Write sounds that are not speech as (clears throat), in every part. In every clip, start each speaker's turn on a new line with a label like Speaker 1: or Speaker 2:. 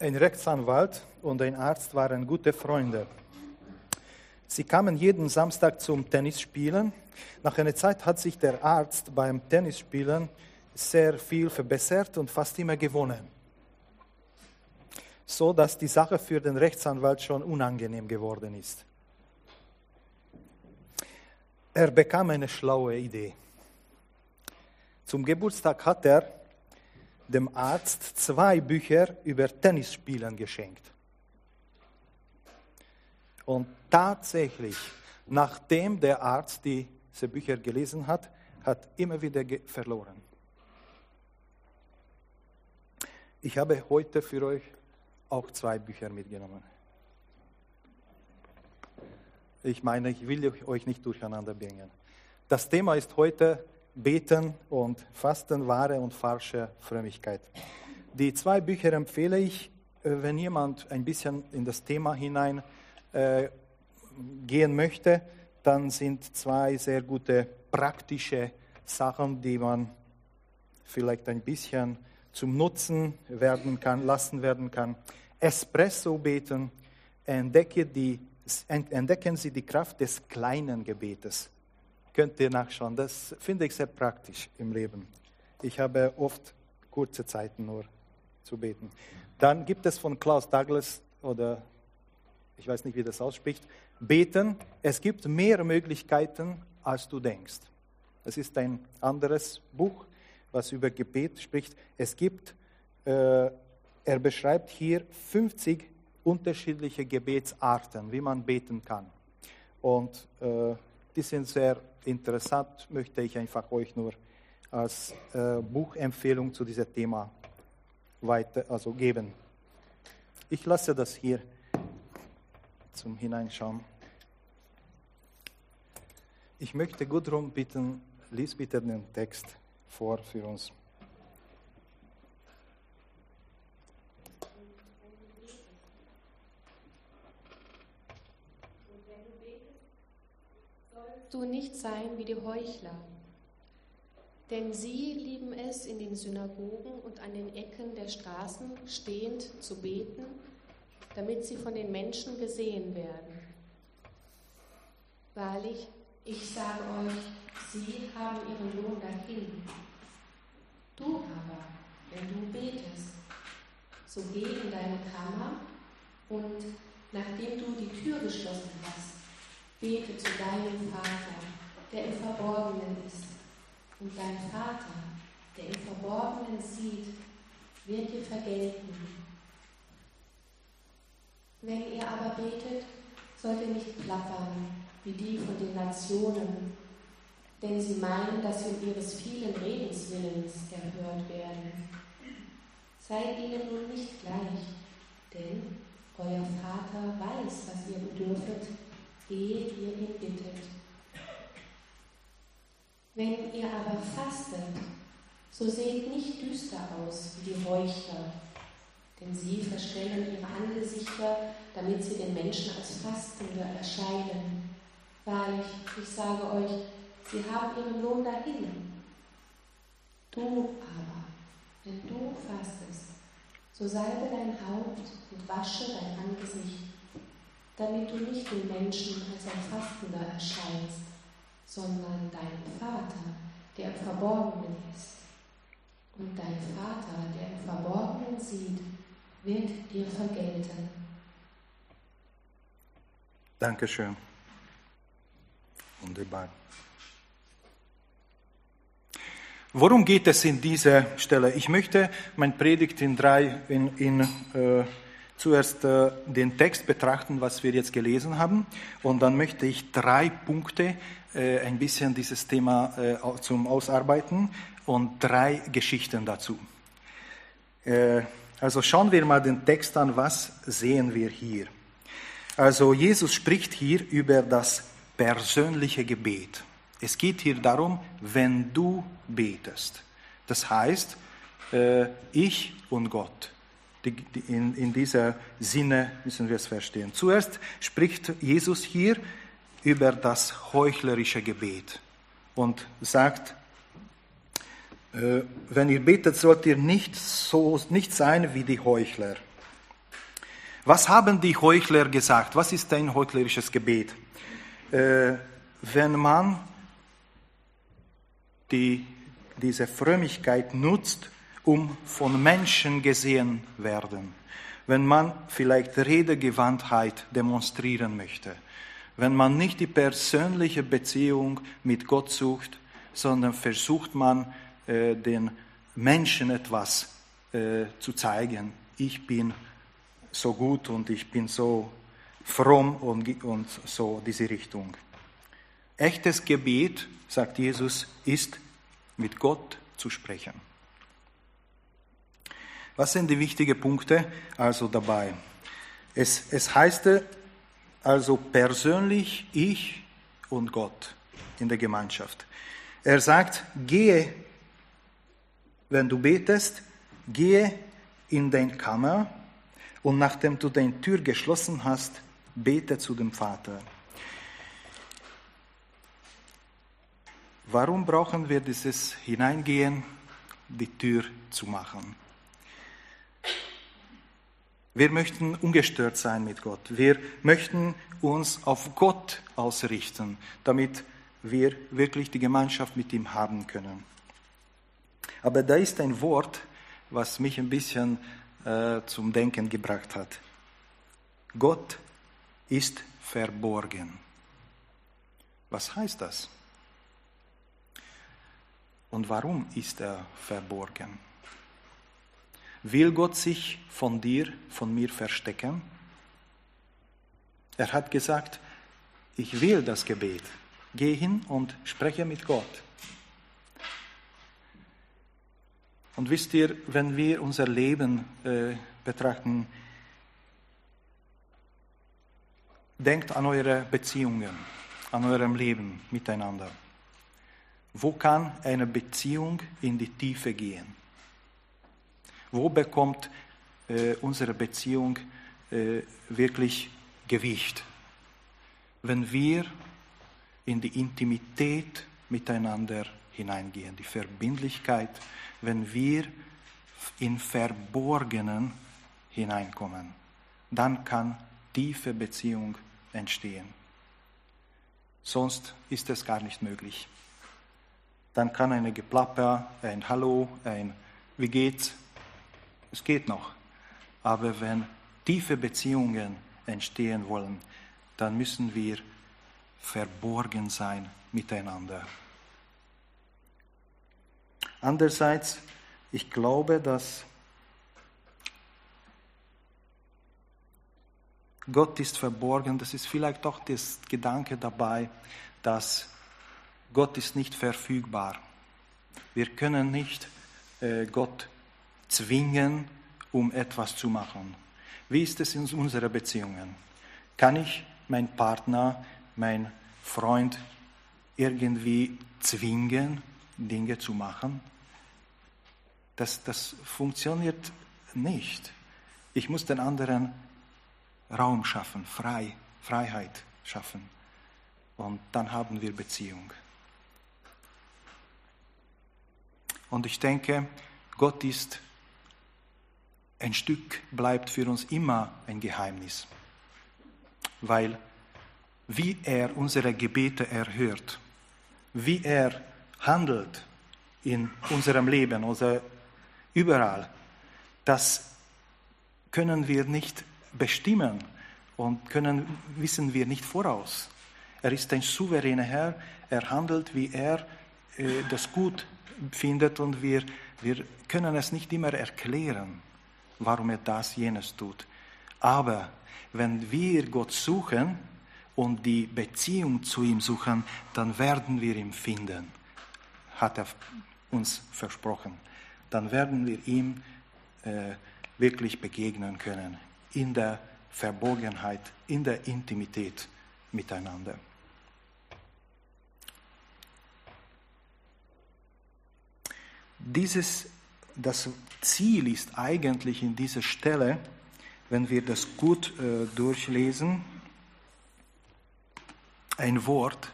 Speaker 1: Ein Rechtsanwalt und ein Arzt waren gute Freunde. Sie kamen jeden Samstag zum Tennisspielen. Nach einer Zeit hat sich der Arzt beim Tennisspielen sehr viel verbessert und fast immer gewonnen. So dass die Sache für den Rechtsanwalt schon unangenehm geworden ist. Er bekam eine schlaue Idee. Zum Geburtstag hat er dem Arzt zwei Bücher über Tennisspielen geschenkt. Und tatsächlich, nachdem der Arzt diese Bücher gelesen hat, hat immer wieder verloren. Ich habe heute für euch auch zwei Bücher mitgenommen. Ich meine, ich will euch nicht durcheinander bringen. Das Thema ist heute Beten und Fasten, wahre und falsche Frömmigkeit. Die zwei Bücher empfehle ich, äh, wenn jemand ein bisschen in das Thema hinein äh, gehen möchte, dann sind zwei sehr gute praktische Sachen, die man vielleicht ein bisschen zum Nutzen werden kann, lassen werden kann. Espresso beten, entdecke die, entdecken Sie die Kraft des kleinen Gebetes könnt ihr nachschauen. Das finde ich sehr praktisch im Leben. Ich habe oft kurze Zeiten nur zu beten. Dann gibt es von Klaus Douglas oder ich weiß nicht, wie das ausspricht, beten. Es gibt mehr Möglichkeiten, als du denkst. Es ist ein anderes Buch, was über Gebet spricht. Es gibt, äh, er beschreibt hier 50 unterschiedliche Gebetsarten, wie man beten kann. Und äh, die sind sehr interessant, möchte ich einfach euch nur als äh, Buchempfehlung zu diesem Thema weiter, also geben. Ich lasse das hier zum Hineinschauen. Ich möchte Gudrun bitten, lies bitte den Text vor für uns.
Speaker 2: Du nicht sein wie die Heuchler. Denn sie lieben es, in den Synagogen und an den Ecken der Straßen stehend zu beten, damit sie von den Menschen gesehen werden. Wahrlich, ich sage euch, sie haben ihren Lohn dahin. Du aber, wenn du betest, so geh in deine Kammer und nachdem du die Tür geschlossen hast, Bete zu deinem Vater, der im Verborgenen ist. Und dein Vater, der im Verborgenen sieht, wird dir vergelten. Wenn ihr aber betet, sollt ihr nicht plappern wie die von den Nationen, denn sie meinen, dass sie um ihres vielen Redens willens erhört werden. Seid ihnen nun nicht gleich, denn euer Vater weiß, was ihr bedürfet, ehe ihr ihn bittet. Wenn ihr aber fastet, so seht nicht düster aus wie die Heuchler, denn sie verstellen ihre Angesichter, damit sie den Menschen als Fastende erscheinen. Wahrlich, ich sage euch, sie haben ihren Lohn dahin. Du aber, wenn du fastest, so salbe dein Haupt und wasche dein Angesicht damit du nicht den Menschen als ein Fastender erscheinst, sondern deinem Vater, der im Verborgenen ist. Und dein Vater, der im Verborgenen sieht, wird dir vergelten.
Speaker 1: Dankeschön. Wunderbar. Worum geht es in dieser Stelle? Ich möchte mein Predigt in drei, in, in äh, zuerst äh, den Text betrachten, was wir jetzt gelesen haben, und dann möchte ich drei Punkte äh, ein bisschen dieses Thema äh, zum Ausarbeiten und drei Geschichten dazu. Äh, also schauen wir mal den Text an, was sehen wir hier. Also Jesus spricht hier über das persönliche Gebet. Es geht hier darum, wenn du betest. Das heißt, äh, ich und Gott in, in dieser Sinne müssen wir es verstehen. Zuerst spricht Jesus hier über das heuchlerische Gebet und sagt, äh, wenn ihr betet, sollt ihr nicht, so, nicht sein wie die Heuchler. Was haben die Heuchler gesagt? Was ist ein heuchlerisches Gebet? Äh, wenn man die, diese Frömmigkeit nutzt, um von Menschen gesehen werden, wenn man vielleicht Redegewandtheit demonstrieren möchte, wenn man nicht die persönliche Beziehung mit Gott sucht, sondern versucht man äh, den Menschen etwas äh, zu zeigen. Ich bin so gut und ich bin so fromm und, und so diese Richtung. Echtes Gebet, sagt Jesus, ist mit Gott zu sprechen. Was sind die wichtigen Punkte also dabei? Es, es heißt also persönlich ich und Gott in der Gemeinschaft. Er sagt, gehe, wenn du betest, gehe in dein Kammer und nachdem du deine Tür geschlossen hast, bete zu dem Vater. Warum brauchen wir dieses Hineingehen, die Tür zu machen? Wir möchten ungestört sein mit Gott. Wir möchten uns auf Gott ausrichten, damit wir wirklich die Gemeinschaft mit ihm haben können. Aber da ist ein Wort, was mich ein bisschen äh, zum Denken gebracht hat. Gott ist verborgen. Was heißt das? Und warum ist er verborgen? Will Gott sich von dir, von mir verstecken? Er hat gesagt, ich will das Gebet. Geh hin und spreche mit Gott. Und wisst ihr, wenn wir unser Leben äh, betrachten, denkt an eure Beziehungen, an eurem Leben miteinander. Wo kann eine Beziehung in die Tiefe gehen? Wo bekommt äh, unsere Beziehung äh, wirklich Gewicht? Wenn wir in die Intimität miteinander hineingehen, die Verbindlichkeit, wenn wir in Verborgenen hineinkommen, dann kann tiefe Beziehung entstehen. Sonst ist es gar nicht möglich. Dann kann eine Geplapper, ein Hallo, ein Wie geht's es geht noch. Aber wenn tiefe Beziehungen entstehen wollen, dann müssen wir verborgen sein miteinander. Andererseits, ich glaube, dass Gott ist verborgen. Das ist vielleicht doch das Gedanke dabei, dass Gott ist nicht verfügbar. Wir können nicht äh, Gott zwingen, um etwas zu machen. Wie ist es in unseren Beziehungen? Kann ich meinen Partner, meinen Freund irgendwie zwingen, Dinge zu machen? Das, das funktioniert nicht. Ich muss den anderen Raum schaffen, frei, Freiheit schaffen. Und dann haben wir Beziehung. Und ich denke, Gott ist ein Stück bleibt für uns immer ein Geheimnis, weil wie er unsere Gebete erhört, wie er handelt in unserem Leben oder überall, das können wir nicht bestimmen und können, wissen wir nicht voraus. Er ist ein souveräner Herr, er handelt, wie er äh, das gut findet und wir, wir können es nicht immer erklären warum er das, jenes tut. Aber wenn wir Gott suchen und die Beziehung zu ihm suchen, dann werden wir ihn finden, hat er uns versprochen. Dann werden wir ihm äh, wirklich begegnen können, in der Verborgenheit, in der Intimität miteinander. Dieses das Ziel ist eigentlich in dieser Stelle, wenn wir das gut äh, durchlesen, ein Wort,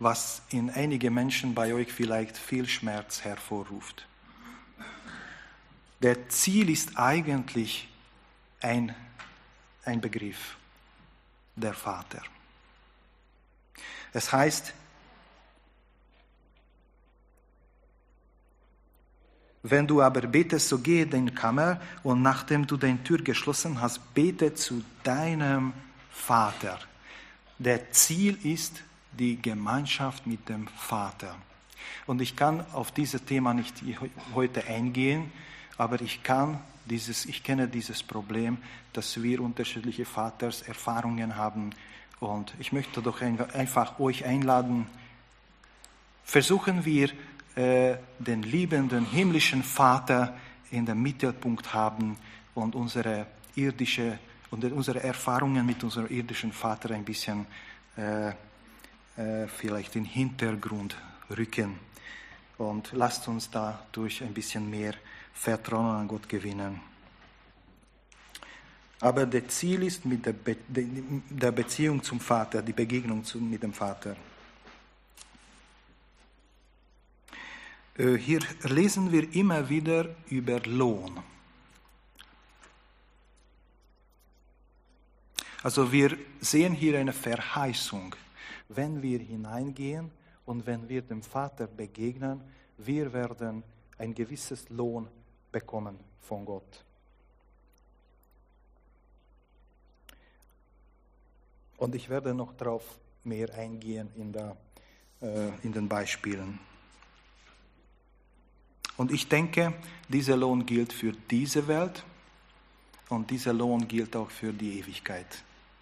Speaker 1: was in einigen Menschen bei euch vielleicht viel Schmerz hervorruft. Der Ziel ist eigentlich ein ein Begriff, der Vater. Es heißt, Wenn du aber betest, so gehe in deine Kammer und nachdem du deine Tür geschlossen hast, bete zu deinem Vater. Der Ziel ist die Gemeinschaft mit dem Vater. Und ich kann auf dieses Thema nicht heute eingehen, aber ich kann dieses, ich kenne dieses Problem, dass wir unterschiedliche Vaterserfahrungen haben. Und ich möchte doch einfach euch einladen, versuchen wir, äh, den liebenden himmlischen Vater in den Mittelpunkt haben und unsere irdische und unsere Erfahrungen mit unserem irdischen Vater ein bisschen äh, äh, vielleicht in den Hintergrund rücken. Und lasst uns dadurch ein bisschen mehr Vertrauen an Gott gewinnen. Aber das Ziel ist mit der, Be der Beziehung zum Vater, die Begegnung mit dem Vater. Hier lesen wir immer wieder über Lohn. Also wir sehen hier eine Verheißung. Wenn wir hineingehen und wenn wir dem Vater begegnen, wir werden ein gewisses Lohn bekommen von Gott. Und ich werde noch darauf mehr eingehen in, der, äh, in den Beispielen. Und ich denke, dieser Lohn gilt für diese Welt und dieser Lohn gilt auch für die Ewigkeit.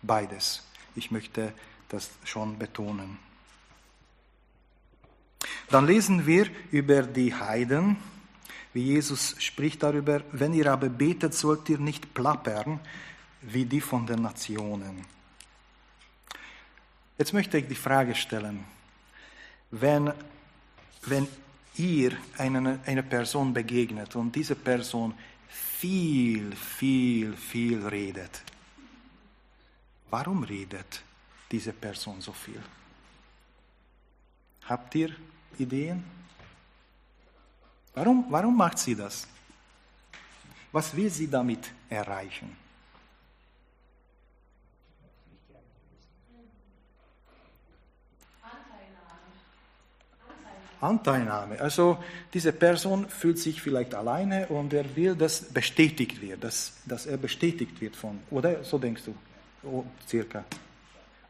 Speaker 1: Beides. Ich möchte das schon betonen. Dann lesen wir über die Heiden, wie Jesus spricht darüber, wenn ihr aber betet, sollt ihr nicht plappern wie die von den Nationen. Jetzt möchte ich die Frage stellen, wenn, wenn ihr eine, eine Person begegnet und diese Person viel, viel, viel redet, warum redet diese Person so viel? Habt ihr Ideen? Warum, warum macht sie das? Was will sie damit erreichen? Anteilnahme. Also diese Person fühlt sich vielleicht alleine und er will, dass bestätigt wird, dass, dass er bestätigt wird von, oder so denkst du, oh, circa.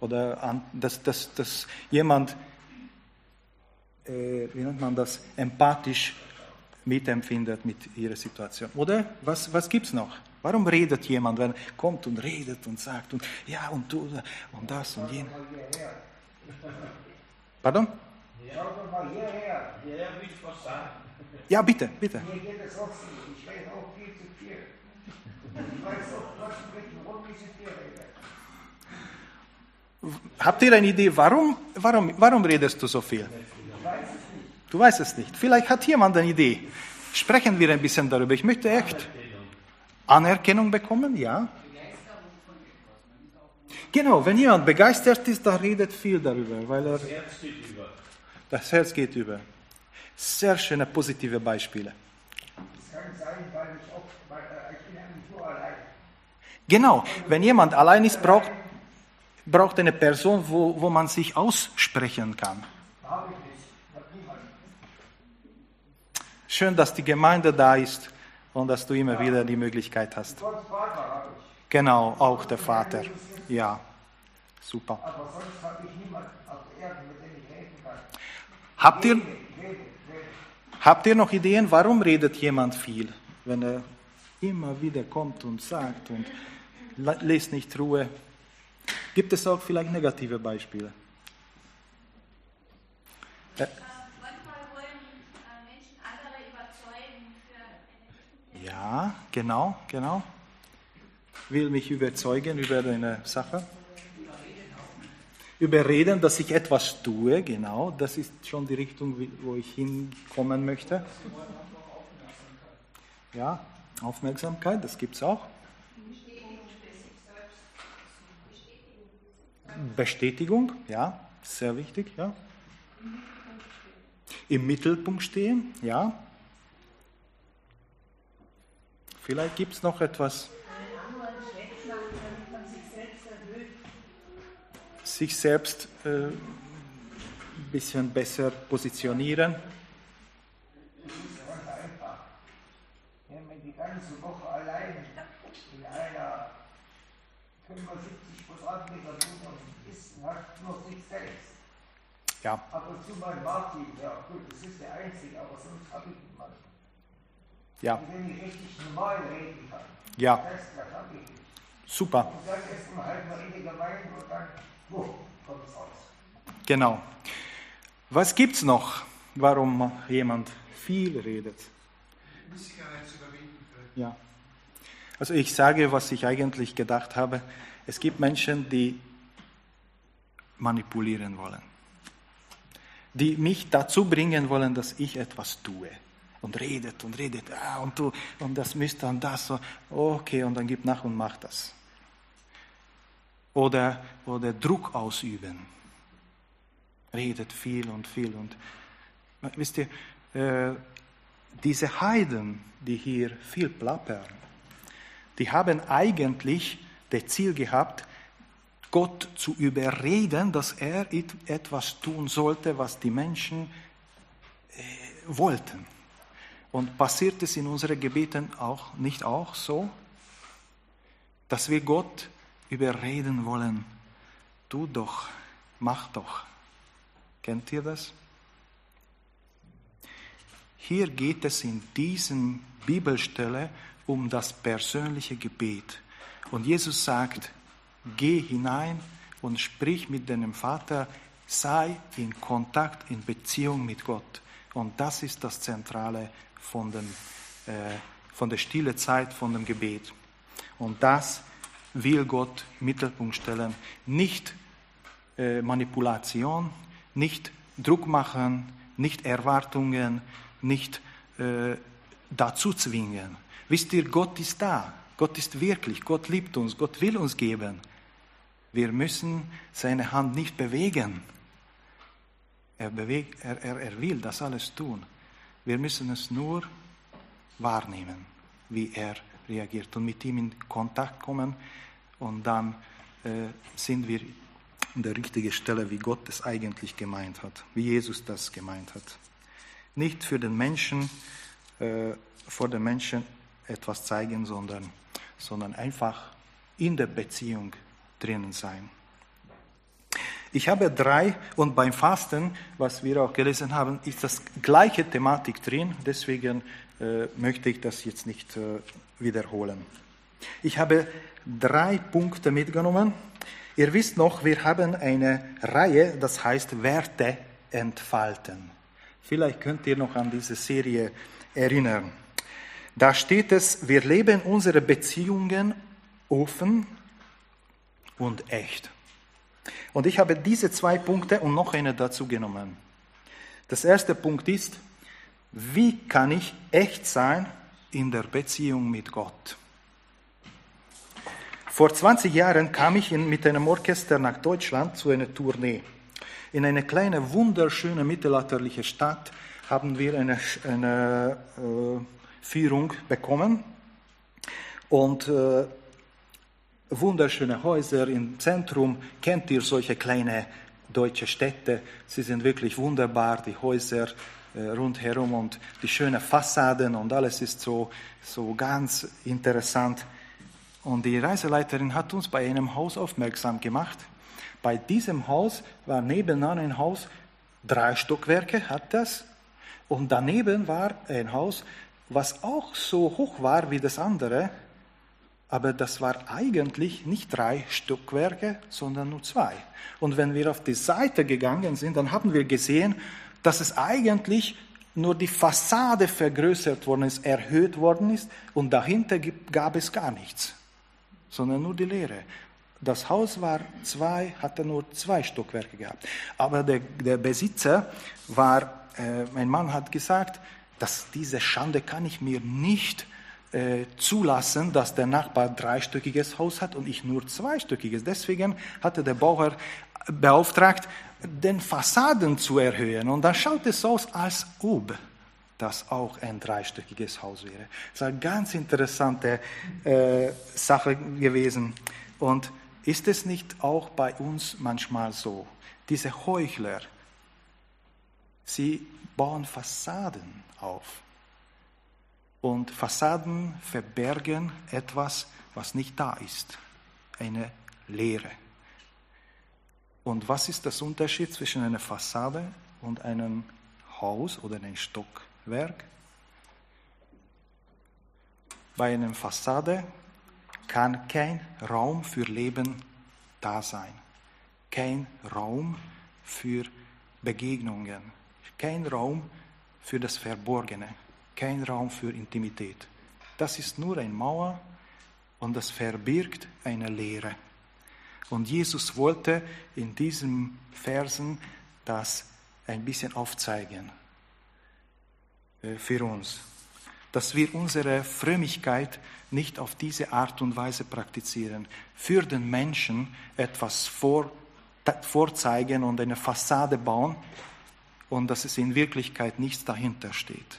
Speaker 1: Oder an, dass, dass, dass jemand, äh, wie nennt man das, empathisch mitempfindet mit ihrer Situation. Oder was, was gibt es noch? Warum redet jemand, wenn er kommt und redet und sagt und ja und du und das und jenes? Pardon? Schau doch mal hierher. Hierher will ich was sagen. Ja, bitte, bitte. Mir geht es auch viel. Ich rede auch viel zu viel. Ich weiß auch, was warum ich zu viel rede. Habt ihr eine Idee, warum, warum, warum redest du so viel? Ich weiß es nicht. Du weißt es nicht. Vielleicht hat jemand eine Idee. Sprechen wir ein bisschen darüber. Ich möchte echt Anerkennung bekommen, ja. Genau, wenn jemand begeistert ist, dann redet viel darüber, weil er. Das Herz geht über. Sehr schöne positive Beispiele. Das kann sein, weil ich auch, weil äh, ich bin nur allein. Genau, wenn jemand allein ist, braucht, braucht eine Person, wo, wo man sich aussprechen kann. Schön, dass die Gemeinde da ist und dass du immer wieder die Möglichkeit hast. Genau, auch der Vater. Ja, super. Aber sonst habe ich niemanden auf Erden, mit dem ich helfen kann. Habt ihr, habt ihr noch Ideen, warum redet jemand viel, wenn er immer wieder kommt und sagt und lässt nicht Ruhe? Gibt es auch vielleicht negative Beispiele? Äh, ja, genau, genau. Will mich überzeugen über eine Sache überreden, dass ich etwas tue, genau, das ist schon die Richtung, wo ich hinkommen möchte. Ja, Aufmerksamkeit, das gibt es auch. Bestätigung, ja, sehr wichtig, ja. Im Mittelpunkt stehen, ja. Vielleicht gibt es noch etwas. Sich selbst äh, ein bisschen besser positionieren.
Speaker 3: Wenn man die ganze Woche allein in einer 75 Quadratmeter Wohnung ist, hat noch sich selbst.
Speaker 1: Ja,
Speaker 3: Ab zu mal Martin, ja gut, das ist der Einzige, aber sonst habe ich niemanden.
Speaker 1: ja,
Speaker 3: Wenn ich richtig normal reden kann.
Speaker 1: ja,
Speaker 3: Das, das habe ich nicht.
Speaker 1: super.
Speaker 3: Und dann ist man halt mal in der Gemeinde und dann, es?
Speaker 1: Genau. Was gibt's noch, warum jemand viel redet? Ja. Also ich sage, was ich eigentlich gedacht habe. Es gibt Menschen, die manipulieren wollen. Die mich dazu bringen wollen, dass ich etwas tue. Und redet und redet. Ah, und du, und das müsste und das. Okay, und dann gib nach und mach das. Oder, oder Druck ausüben. Redet viel und viel. Und wisst ihr, äh, diese Heiden, die hier viel plappern, die haben eigentlich das Ziel gehabt, Gott zu überreden, dass er et- etwas tun sollte, was die Menschen äh, wollten. Und passiert es in unseren Gebeten auch nicht auch so, dass wir Gott überreden wollen? Tu doch, mach doch. Kennt ihr das? Hier geht es in diesem Bibelstelle um das persönliche Gebet. Und Jesus sagt, geh hinein und sprich mit deinem Vater, sei in Kontakt, in Beziehung mit Gott. Und das ist das Zentrale von, dem, äh, von der stille Zeit, von dem Gebet. Und das will Gott Mittelpunkt stellen. Nicht äh, Manipulation, nicht Druck machen, nicht Erwartungen, nicht äh, dazu zwingen. Wisst ihr, Gott ist da. Gott ist wirklich. Gott liebt uns. Gott will uns geben. Wir müssen seine Hand nicht bewegen. Er, bewegt, er, er, er will das alles tun. Wir müssen es nur wahrnehmen, wie er reagiert und mit ihm in Kontakt kommen und dann äh, sind wir an der richtigen Stelle, wie Gott es eigentlich gemeint hat, wie Jesus das gemeint hat. Nicht für den Menschen, äh, vor den Menschen etwas zeigen, sondern, sondern einfach in der Beziehung drinnen sein. Ich habe drei und beim Fasten, was wir auch gelesen haben, ist das gleiche Thematik drin, deswegen äh, möchte ich das jetzt nicht äh, wiederholen. Ich habe drei Punkte mitgenommen. Ihr wisst noch, wir haben eine Reihe, das heißt Werte entfalten. Vielleicht könnt ihr noch an diese Serie erinnern. Da steht es, wir leben unsere Beziehungen offen und echt. Und ich habe diese zwei Punkte und noch eine dazu genommen. Das erste Punkt ist, wie kann ich echt sein in der Beziehung mit Gott? Vor 20 Jahren kam ich mit einem Orchester nach Deutschland zu einer Tournee. In eine kleine, wunderschöne mittelalterliche Stadt haben wir eine, eine äh, Führung bekommen. Und äh, wunderschöne Häuser im Zentrum. Kennt ihr solche kleine deutsche Städte? Sie sind wirklich wunderbar, die Häuser äh, rundherum und die schönen Fassaden und alles ist so, so ganz interessant. Und die Reiseleiterin hat uns bei einem Haus aufmerksam gemacht. Bei diesem Haus war nebenan ein Haus, drei Stockwerke hat das. Und daneben war ein Haus, was auch so hoch war wie das andere, aber das war eigentlich nicht drei Stockwerke, sondern nur zwei. Und wenn wir auf die Seite gegangen sind, dann haben wir gesehen, dass es eigentlich nur die Fassade vergrößert worden ist, erhöht worden ist und dahinter gab es gar nichts, sondern nur die Leere. Das Haus war zwei, hatte nur zwei Stockwerke gehabt. Aber der, der Besitzer war, äh, mein Mann hat gesagt, dass diese Schande kann ich mir nicht äh, zulassen, dass der Nachbar dreistöckiges Haus hat und ich nur zweistöckiges. Deswegen hatte der Bauherr beauftragt, den Fassaden zu erhöhen. Und dann schaut es aus, als ob das auch ein dreistöckiges Haus wäre. Das ist eine ganz interessante äh, Sache gewesen. Und ist es nicht auch bei uns manchmal so? Diese Heuchler, sie bauen Fassaden auf. Und Fassaden verbergen etwas, was nicht da ist. Eine Leere. Und was ist das Unterschied zwischen einer Fassade und einem Haus oder einem Stockwerk? Bei einer Fassade kann kein Raum für Leben da sein, kein Raum für Begegnungen, kein Raum für das Verborgene, kein Raum für Intimität. Das ist nur eine Mauer und das verbirgt eine Leere. Und Jesus wollte in diesen Versen das ein bisschen aufzeigen äh, für uns, dass wir unsere Frömmigkeit nicht auf diese Art und Weise praktizieren, für den Menschen etwas vor, vorzeigen und eine Fassade bauen und dass es in Wirklichkeit nichts dahinter steht,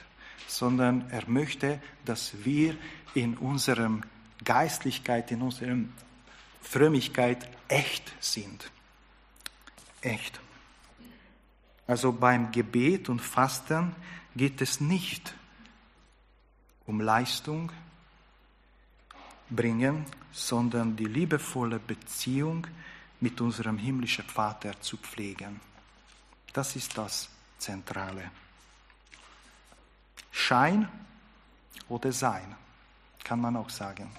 Speaker 1: sondern er möchte, dass wir in unserem Geistlichkeit, in unserem Frömmigkeit echt sind. Echt. Also beim Gebet und Fasten geht es nicht um Leistung bringen, sondern die liebevolle Beziehung mit unserem himmlischen Vater zu pflegen. Das ist das Zentrale. Schein oder Sein, kann man auch sagen.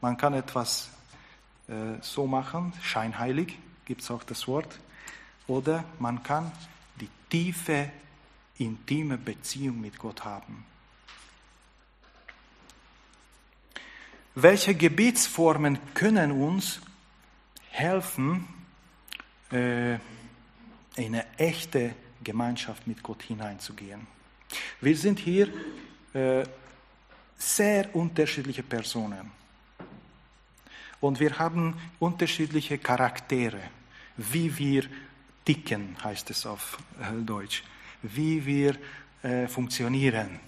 Speaker 1: Man kann etwas äh, so machen, scheinheilig gibt es auch das Wort, oder man kann die tiefe, intime Beziehung mit Gott haben. Welche Gebetsformen können uns helfen, äh, eine echte Gemeinschaft mit Gott hineinzugehen? Wir sind hier äh, sehr unterschiedliche Personen. Und wir haben unterschiedliche Charaktere, wie wir ticken, heißt es auf äh, Deutsch, wie wir äh, funktionieren.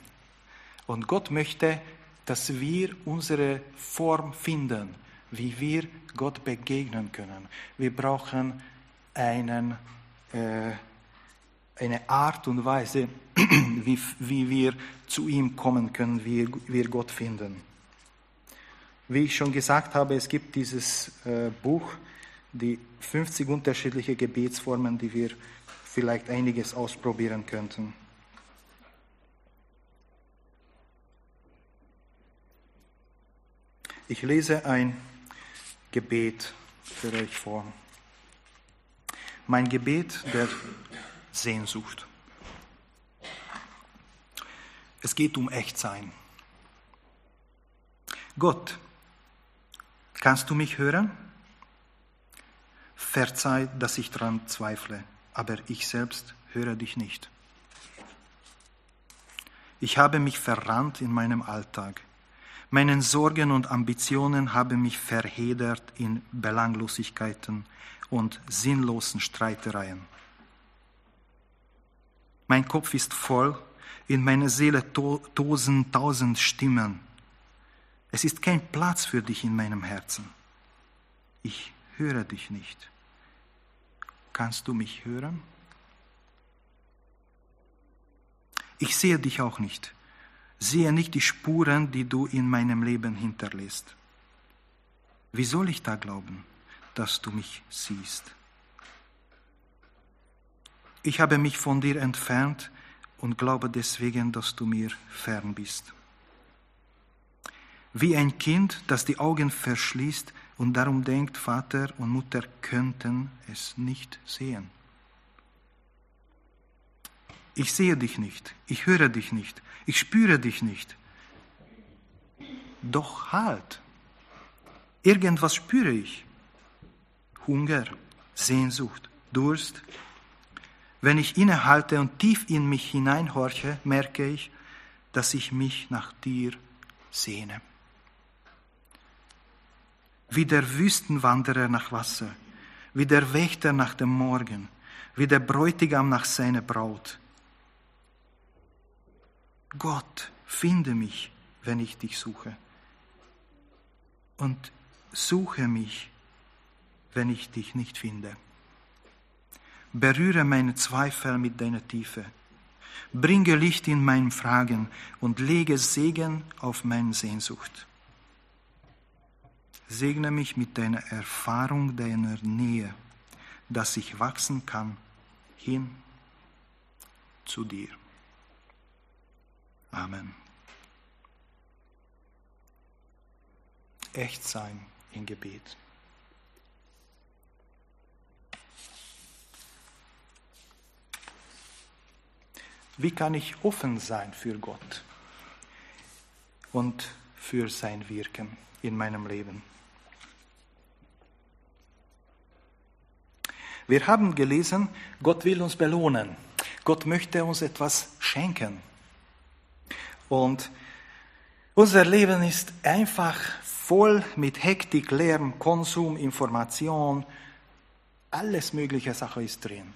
Speaker 1: Und Gott möchte, dass wir unsere Form finden, wie wir Gott begegnen können. Wir brauchen einen, äh, eine Art und Weise, (clears throat) wie, wie wir zu ihm kommen können, wie wir Gott finden. Wie ich schon gesagt habe, es gibt dieses äh, Buch, die 50 unterschiedliche Gebetsformen, die wir vielleicht einiges ausprobieren könnten. Ich lese ein Gebet für euch vor. Mein Gebet der Sehnsucht. Es geht um Echtsein. Gott, Kannst du mich hören? Verzeih, dass ich daran zweifle, aber ich selbst höre dich nicht. Ich habe mich verrannt in meinem Alltag. Meine Sorgen und Ambitionen haben mich verhedert in Belanglosigkeiten und sinnlosen Streitereien. Mein Kopf ist voll, in meiner Seele tosen tausend Stimmen es ist kein Platz für dich in meinem Herzen. Ich höre dich nicht. Kannst du mich hören? Ich sehe dich auch nicht. Sehe nicht die Spuren, die du in meinem Leben hinterlässt. Wie soll ich da glauben, dass du mich siehst? Ich habe mich von dir entfernt und glaube deswegen, dass du mir fern bist wie ein Kind, das die Augen verschließt und darum denkt, Vater und Mutter könnten es nicht sehen. Ich sehe dich nicht, ich höre dich nicht, ich spüre dich nicht. Doch halt, irgendwas spüre ich. Hunger, Sehnsucht, Durst. Wenn ich innehalte und tief in mich hineinhorche, merke ich, dass ich mich nach dir sehne wie der Wüstenwanderer nach Wasser, wie der Wächter nach dem Morgen, wie der Bräutigam nach seiner Braut. Gott, finde mich, wenn ich dich suche. Und suche mich wenn ich dich nicht finde. Berühre meine Zweifel mit deiner Tiefe. Bringe Licht in mein Fragen und lege Segen auf meine Sehnsucht. Segne mich mit deiner Erfahrung deiner Nähe, dass ich wachsen kann hin zu dir. Amen. Echt sein im Gebet. Wie kann ich offen sein für Gott und für sein Wirken in meinem Leben? Wir haben gelesen, Gott will uns belohnen. Gott möchte uns etwas schenken. Und unser Leben ist einfach voll mit Hektik, Lärm, Konsum, Information. Alles mögliche Sache ist drin.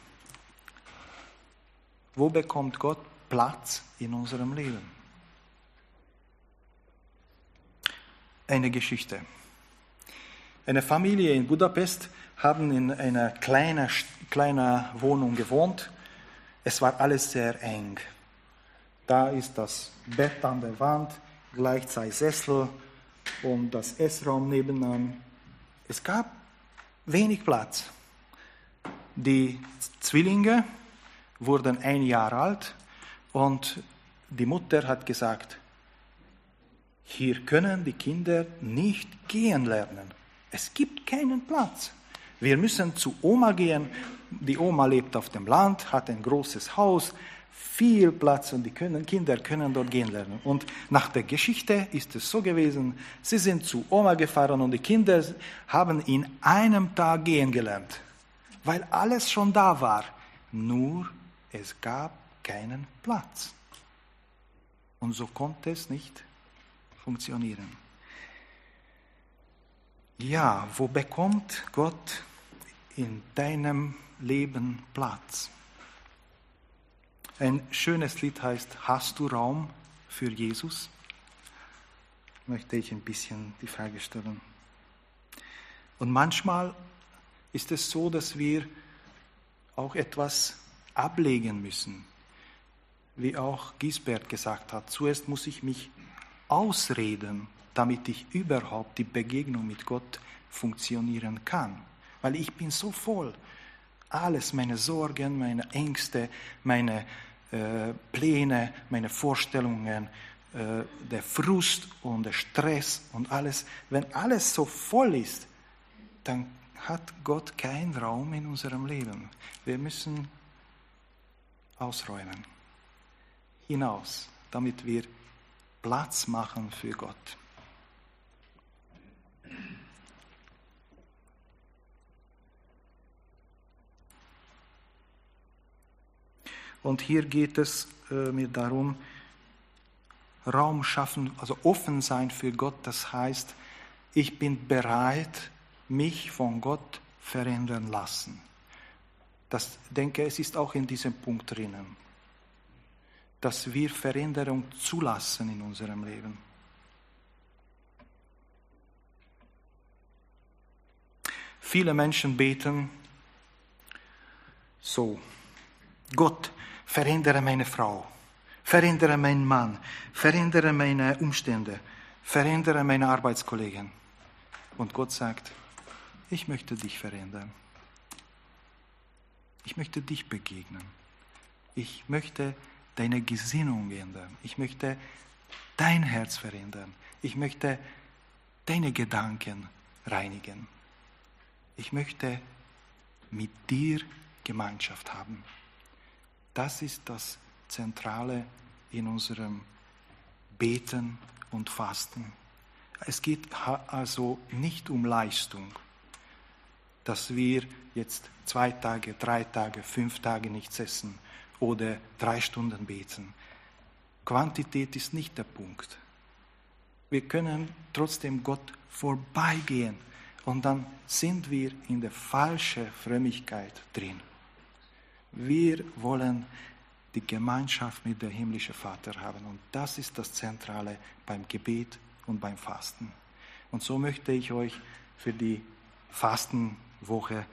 Speaker 1: Wo bekommt Gott Platz in unserem Leben? Eine Geschichte. Eine Familie in Budapest haben in einer kleinen, kleinen Wohnung gewohnt. Es war alles sehr eng. Da ist das Bett an der Wand, gleich zwei Sessel und das Essraum nebenan. Es gab wenig Platz. Die Zwillinge wurden ein Jahr alt und die Mutter hat gesagt, hier können die Kinder nicht gehen lernen. Es gibt keinen Platz. Wir müssen zu Oma gehen. Die Oma lebt auf dem Land, hat ein großes Haus, viel Platz und die können, Kinder können dort gehen lernen. Und nach der Geschichte ist es so gewesen, sie sind zu Oma gefahren und die Kinder haben in einem Tag gehen gelernt, weil alles schon da war. Nur es gab keinen Platz. Und so konnte es nicht funktionieren. Ja, wo bekommt Gott in deinem Leben Platz? Ein schönes Lied heißt, hast du Raum für Jesus? Möchte ich ein bisschen die Frage stellen. Und manchmal ist es so, dass wir auch etwas ablegen müssen. Wie auch Gisbert gesagt hat, zuerst muss ich mich ausreden, damit ich überhaupt die Begegnung mit Gott funktionieren kann. Weil ich bin so voll. Alles, meine Sorgen, meine Ängste, meine äh, Pläne, meine Vorstellungen, äh, der Frust und der Stress und alles. Wenn alles so voll ist, dann hat Gott keinen Raum in unserem Leben. Wir müssen ausräumen. Hinaus, damit wir Platz machen für Gott. Und hier geht es äh, mir darum, Raum schaffen, also offen sein für Gott. Das heißt, ich bin bereit, mich von Gott verändern lassen. Das denke es ist auch in diesem Punkt drinnen, dass wir Veränderung zulassen in unserem Leben. Viele Menschen beten so, Gott, verändere meine Frau, verändere meinen Mann, verändere meine Umstände, verändere meine Arbeitskollegen. Und Gott sagt, ich möchte dich verändern. Ich möchte dich begegnen. Ich möchte deine Gesinnung ändern. Ich möchte dein Herz verändern. Ich möchte deine Gedanken reinigen. Ich möchte mit dir Gemeinschaft haben. Das ist das Zentrale in unserem Beten und Fasten. Es geht also nicht um Leistung, dass wir jetzt zwei Tage, drei Tage, fünf Tage nichts essen oder drei Stunden beten. Quantität ist nicht der Punkt. Wir können trotzdem Gott vorbeigehen und dann sind wir in der falschen Frömmigkeit drin. Wir wollen die Gemeinschaft mit dem himmlischen Vater haben und das ist das Zentrale beim Gebet und beim Fasten. Und so möchte ich euch für die Fasten Woche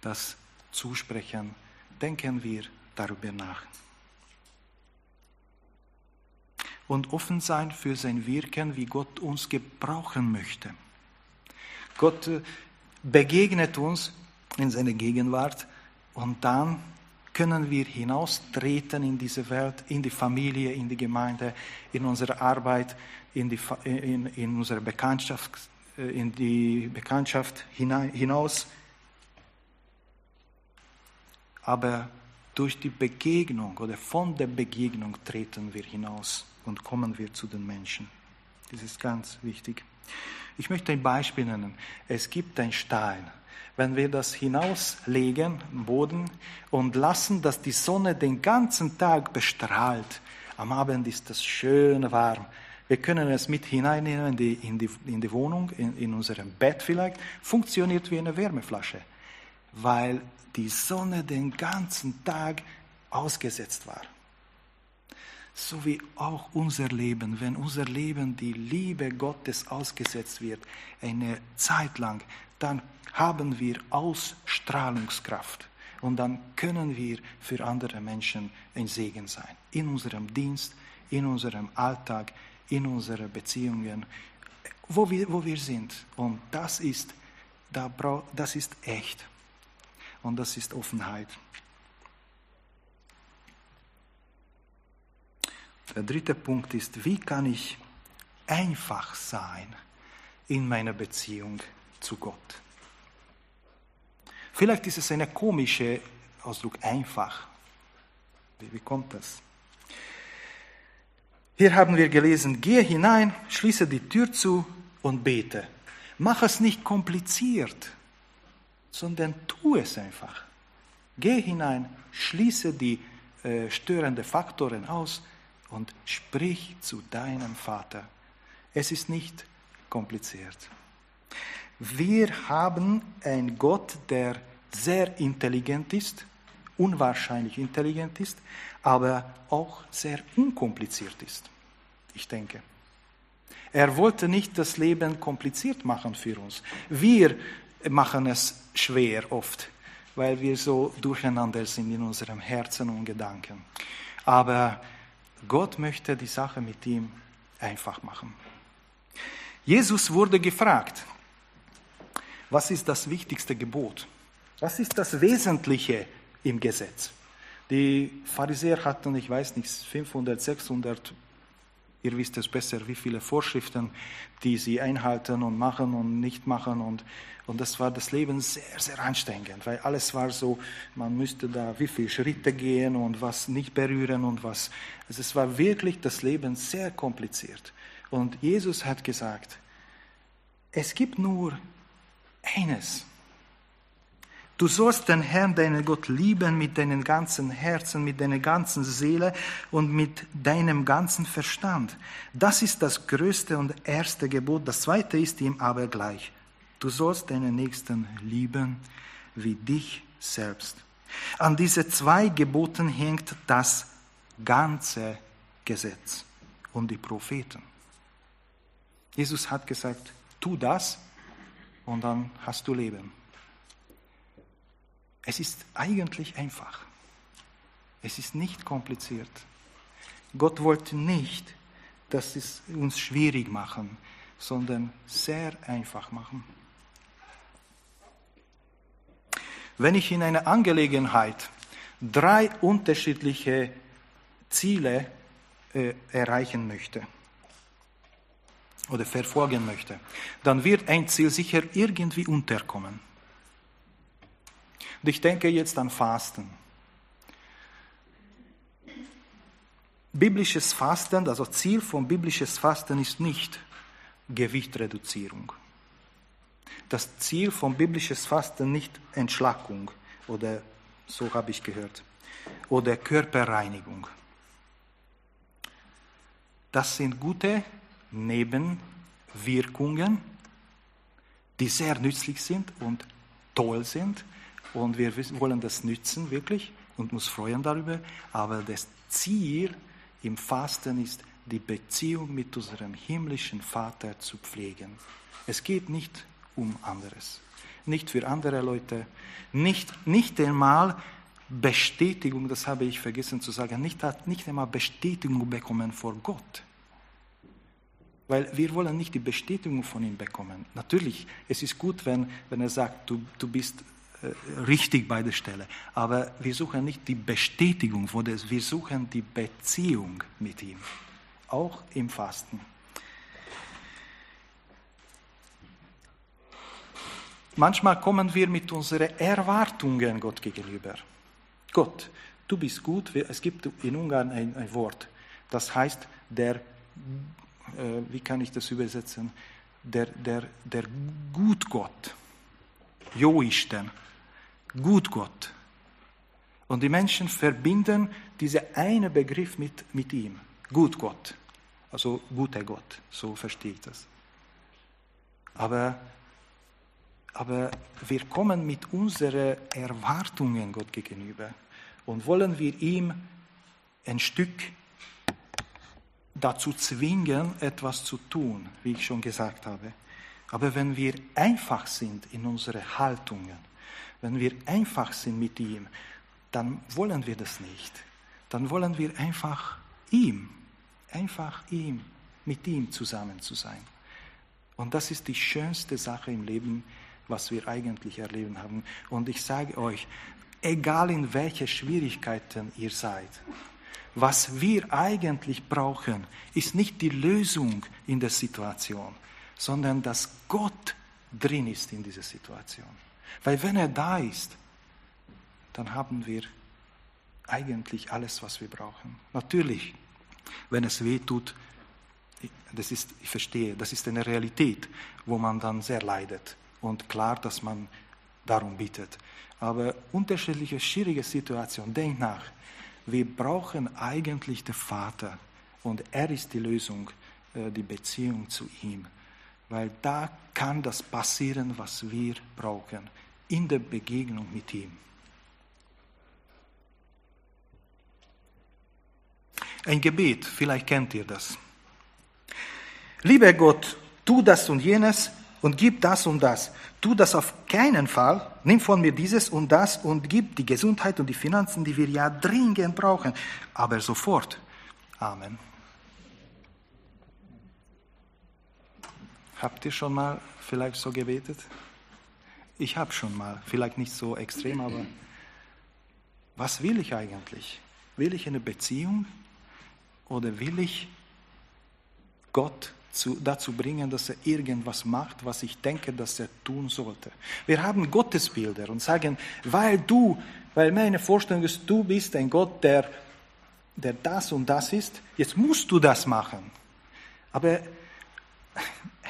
Speaker 1: das zusprechen. Denken wir darüber nach. Und offen sein für sein Wirken, wie Gott uns gebrauchen möchte. Gott äh, begegnet uns in seiner Gegenwart und dann können wir hinaustreten in diese Welt, in die Familie, in die Gemeinde, in unsere Arbeit, in, die, in, in unsere Bekanntschaft, äh, in die Bekanntschaft hinaus. Aber durch die Begegnung oder von der Begegnung treten wir hinaus und kommen wir zu den Menschen. Das ist ganz wichtig. Ich möchte ein Beispiel nennen. Es gibt einen Stein. Wenn wir das hinauslegen im Boden und lassen, dass die Sonne den ganzen Tag bestrahlt, am Abend ist das schön warm. Wir können es mit hineinnehmen in die, in die, in die Wohnung, in, in unserem Bett vielleicht. Funktioniert wie eine Wärmeflasche, weil die Sonne den ganzen Tag ausgesetzt war. So wie auch unser Leben, wenn unser Leben die Liebe Gottes ausgesetzt wird, eine Zeit lang, dann haben wir Ausstrahlungskraft und dann können wir für andere Menschen ein Segen sein. In unserem Dienst, in unserem Alltag, in unseren Beziehungen, wo wir, wo wir sind. Und das ist, das ist echt. Und das ist Offenheit. Der dritte Punkt ist, wie kann ich einfach sein in meiner Beziehung zu Gott? Vielleicht ist es ein komischer Ausdruck, einfach. Wie, kommt das? Hier haben wir gelesen, gehe hinein, schließe die Tür zu und bete. Mach es nicht kompliziert sondern tu es einfach. Geh hinein, schließe die äh, störenden Faktoren aus und sprich zu deinem Vater. Es ist nicht kompliziert. Wir haben einen Gott, der sehr intelligent ist, unwahrscheinlich intelligent ist, aber auch sehr unkompliziert ist. Ich denke. Er wollte nicht das Leben kompliziert machen für uns. Wir machen es schwer oft, weil wir so durcheinander sind in unserem Herzen und Gedanken. Aber Gott möchte die Sache mit ihm einfach machen. Jesus wurde gefragt, was ist das wichtigste Gebot? Was ist das Wesentliche im Gesetz? Die Pharisäer hatten, ich weiß nicht, 500, 600 Ihr wisst es besser, wie viele Vorschriften, die sie einhalten und machen und nicht machen. Und, und das war das Leben sehr, sehr anstrengend, weil alles war so, man müsste da wie viele Schritte gehen und was nicht berühren und was. Also es war wirklich das Leben sehr kompliziert. Und Jesus hat gesagt, es gibt nur eines. Du sollst den Herrn, deinen Gott, lieben mit deinem ganzen Herzen, mit deiner ganzen Seele und mit deinem ganzen Verstand. Das ist das größte und erste Gebot. Das zweite ist ihm aber gleich. Du sollst deinen Nächsten lieben wie dich selbst. An diese zwei Geboten hängt das ganze Gesetz und die Propheten. Jesus hat gesagt, tu das und dann hast du Leben. Es ist eigentlich einfach. Es ist nicht kompliziert. Gott wollte nicht, dass es uns schwierig machen, sondern sehr einfach machen. Wenn ich in einer Angelegenheit drei unterschiedliche Ziele äh, erreichen möchte oder verfolgen möchte, dann wird ein Ziel sicher irgendwie unterkommen. Und ich denke jetzt an Fasten. Biblisches Fasten, also Ziel von biblisches Fasten ist nicht Gewichtreduzierung. Das Ziel von biblisches Fasten nicht Entschlackung oder so habe ich gehört oder Körperreinigung. Das sind gute Nebenwirkungen, die sehr nützlich sind und toll sind, und wir wollen das nützen, wirklich, und uns freuen darüber. Aber das Ziel im Fasten ist, die Beziehung mit unserem himmlischen Vater zu pflegen. Es geht nicht um anderes. nicht für andere Leute, nicht, nicht einmal Bestätigung, das habe ich vergessen zu sagen, nicht, nicht einmal Bestätigung bekommen vor Gott. Weil wir wollen nicht die Bestätigung von ihm bekommen. Natürlich, es ist gut, wenn, wenn er sagt, du, du bist richtig bei der Stelle. Aber wir suchen nicht die Bestätigung wir suchen die Beziehung mit ihm. Auch im Fasten. Manchmal kommen wir mit unseren Erwartungen Gott gegenüber. Gott, du bist gut. Es gibt in Ungarn ein, ein Wort, das heißt, der, äh, wie kann ich das übersetzen? Der, der, der Gutgott, Joisten, Gutgott. Und die Menschen verbinden diesen einen Begriff mit, mit ihm, Gutgott, also guter Gott, so verstehe ich das. Aber aber wir kommen mit unseren Erwartungen Gott gegenüber und wollen wir ihm ein Stück dazu zwingen, etwas zu tun, wie ich schon gesagt habe. Aber wenn wir einfach sind in unseren Haltungen, wenn wir einfach sind mit ihm, dann wollen wir das nicht. Dann wollen wir einfach ihm, einfach ihm, mit ihm zusammen zu sein. Und das ist die schönste Sache im Leben, was wir eigentlich erleben haben. Und ich sage euch, egal in welche Schwierigkeiten ihr seid, was wir eigentlich brauchen, ist nicht die Lösung in der Situation, sondern dass Gott drin ist in dieser Situation. Weil wenn er da ist, dann haben wir eigentlich alles, was wir brauchen. Natürlich, wenn es weh tut, das ist, ich verstehe, das ist eine Realität, wo man dann sehr leidet und klar, dass man darum bittet. Aber unterschiedliche, schwierige Situationen, denk nach. Wir brauchen eigentlich den Vater und er ist die Lösung, äh, die Beziehung zu ihm. Weil da kann das passieren, was wir brauchen, in der Begegnung mit ihm. Ein Gebet, vielleicht kennt ihr das. Lieber Gott, tu das und jenes, und gib das und das. Tu das auf keinen Fall. Nimm von mir dieses und das und gib die Gesundheit und die Finanzen, die wir ja dringend brauchen. Aber sofort. Amen. Habt ihr schon mal vielleicht so gebetet? Ich habe schon mal, vielleicht nicht so extrem, aber was will ich eigentlich? Will ich eine Beziehung oder will ich Gott zu, dazu bringen, dass er irgendwas macht, was ich denke, dass er tun sollte. Wir haben Gottesbilder und sagen, weil du, weil meine Vorstellung ist, du bist ein Gott, der, der das und das ist, jetzt musst du das machen. Aber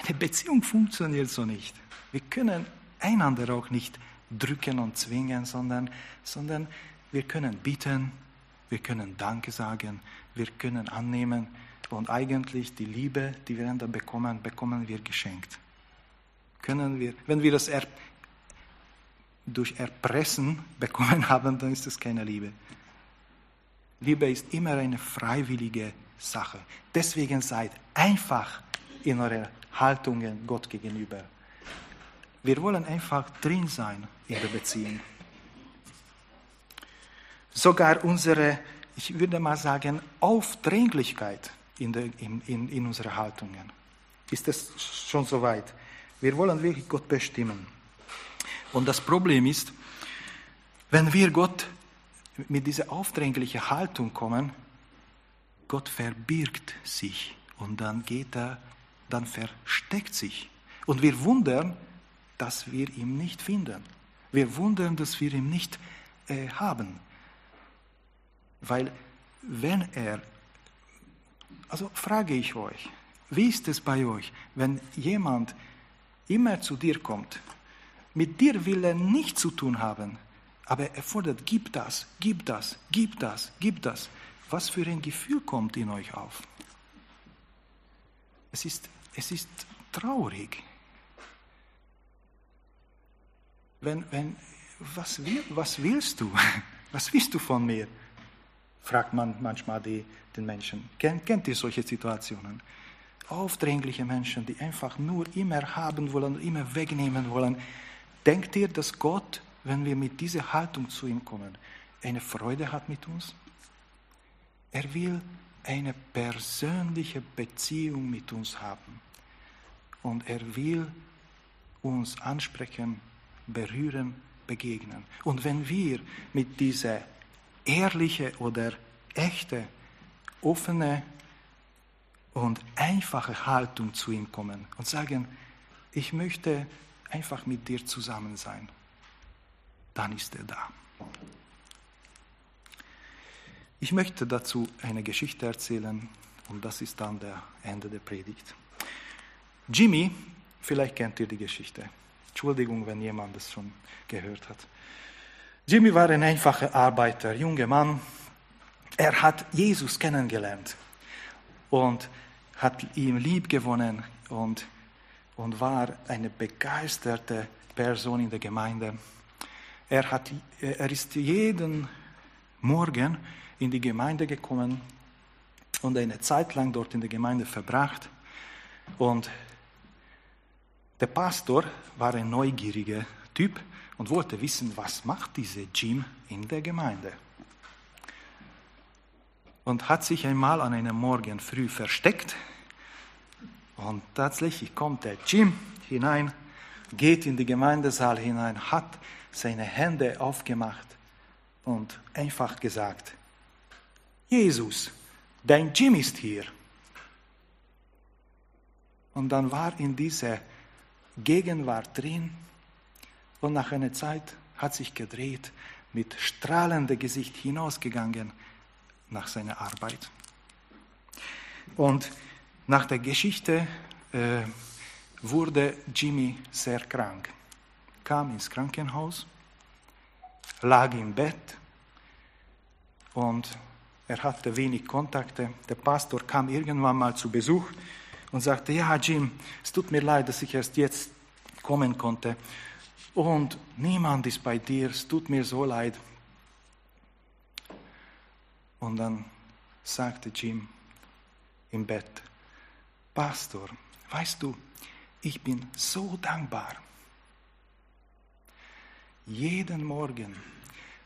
Speaker 1: eine Beziehung funktioniert so nicht. Wir können einander auch nicht drücken und zwingen, sondern, sondern wir können bitten, wir können Danke sagen, wir können annehmen, und eigentlich die Liebe, die wir dann bekommen, bekommen wir geschenkt. Können wir, wenn wir das er, durch Erpressen (laughs) bekommen haben, dann ist das keine Liebe. Liebe ist immer eine freiwillige Sache. Deswegen seid einfach in euren Haltungen Gott gegenüber. Wir wollen einfach drin sein in der Beziehung. Sogar unsere, ich würde mal sagen, Aufdringlichkeit in, der, in, in, in unseren Haltungen. Ist das schon soweit? Wir wollen wirklich Gott bestimmen. Und das Problem ist, wenn wir Gott mit dieser aufdringlichen Haltung kommen, Gott verbirgt sich und dann geht er, dann versteckt sich. Und wir wundern, dass wir ihn nicht finden. Wir wundern, dass wir ihn nicht äh, haben. Weil wenn er also frage ich euch, wie ist es bei euch, wenn jemand immer zu dir kommt, mit dir will er nichts zu tun haben, aber er fordert, gib das, gib das, gib das, gib das. Was für ein Gefühl kommt in euch auf? Es ist, es ist traurig. Wenn, wenn, was, will, was willst du? (laughs) Was willst du von mir? fragt man manchmal die, den Menschen. Kennt, kennt ihr solche Situationen? Aufdringliche Menschen, die einfach nur immer haben wollen, immer wegnehmen wollen. Denkt ihr, dass Gott, wenn wir mit dieser Haltung zu ihm kommen, eine Freude hat mit uns? Er will eine persönliche Beziehung mit uns haben. Und er will uns ansprechen, berühren, begegnen. Und wenn wir mit dieser ehrliche oder echte, offene und einfache Haltung zu ihm kommen und sagen, ich möchte einfach mit dir zusammen sein, dann ist er da. Ich möchte dazu eine Geschichte erzählen und das ist dann der Ende der Predigt. Jimmy, vielleicht kennt ihr die Geschichte. Entschuldigung, wenn jemand das schon gehört hat. Jimmy war ein einfacher Arbeiter, junger Mann. Er hat Jesus kennengelernt und hat ihn lieb gewonnen und, und war eine begeisterte Person in der Gemeinde. Er, hat, er ist jeden Morgen in die Gemeinde gekommen und eine Zeit lang dort in der Gemeinde verbracht. Und der Pastor war ein neugieriger Typ und wollte wissen, was macht diese Jim in der Gemeinde. Und hat sich einmal an einem Morgen früh versteckt. Und tatsächlich kommt der Jim hinein, geht in die Gemeindesaal hinein, hat seine Hände aufgemacht und einfach gesagt, Jesus, dein Jim ist hier. Und dann war in dieser Gegenwart drin und nach einer Zeit hat sich gedreht, mit strahlendem Gesicht hinausgegangen nach seiner Arbeit. Und nach der Geschichte äh, wurde Jimmy sehr krank, kam ins Krankenhaus, lag im Bett und er hatte wenig Kontakte. Der Pastor kam irgendwann mal zu Besuch und sagte, ja Jim, es tut mir leid, dass ich erst jetzt kommen konnte. Und niemand ist bei dir, es tut mir so leid. Und dann sagte Jim im Bett, Pastor, weißt du, ich bin so dankbar. Jeden Morgen,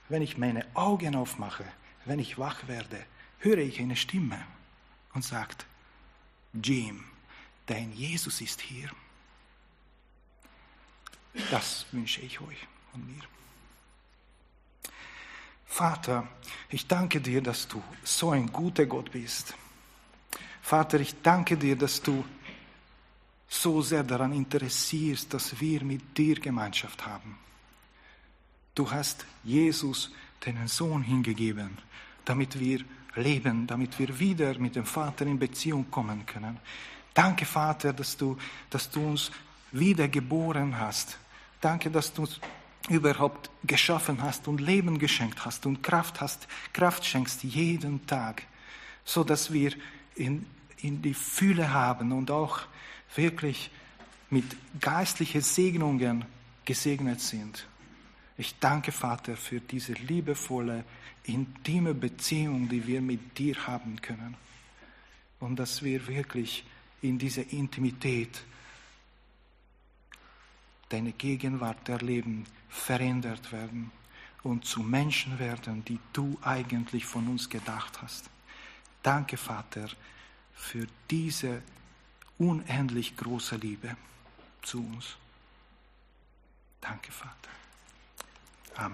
Speaker 1: wenn ich meine Augen aufmache, wenn ich wach werde, höre ich eine Stimme und sagt, Jim, dein Jesus ist hier. Das wünsche ich euch und mir. Vater, ich danke dir, dass du so ein guter Gott bist. Vater, ich danke dir, dass du so sehr daran interessierst, dass wir mit dir Gemeinschaft haben. Du hast Jesus, deinen Sohn, hingegeben, damit wir leben, damit wir wieder mit dem Vater in Beziehung kommen können. Danke, Vater, dass du, dass du uns wiedergeboren hast. Danke, dass du uns überhaupt geschaffen hast und Leben geschenkt hast und Kraft hast, Kraft schenkst jeden Tag, so dass wir in, in die Fülle haben und auch wirklich mit geistlichen Segnungen gesegnet sind. Ich danke, Vater, für diese liebevolle, intime Beziehung, die wir mit dir haben können. Und dass wir wirklich in dieser Intimität deine Gegenwart erleben, verändert werden und zu Menschen werden, die du eigentlich von uns gedacht hast. Danke, Vater, für diese unendlich große Liebe zu uns. Danke, Vater. Amen.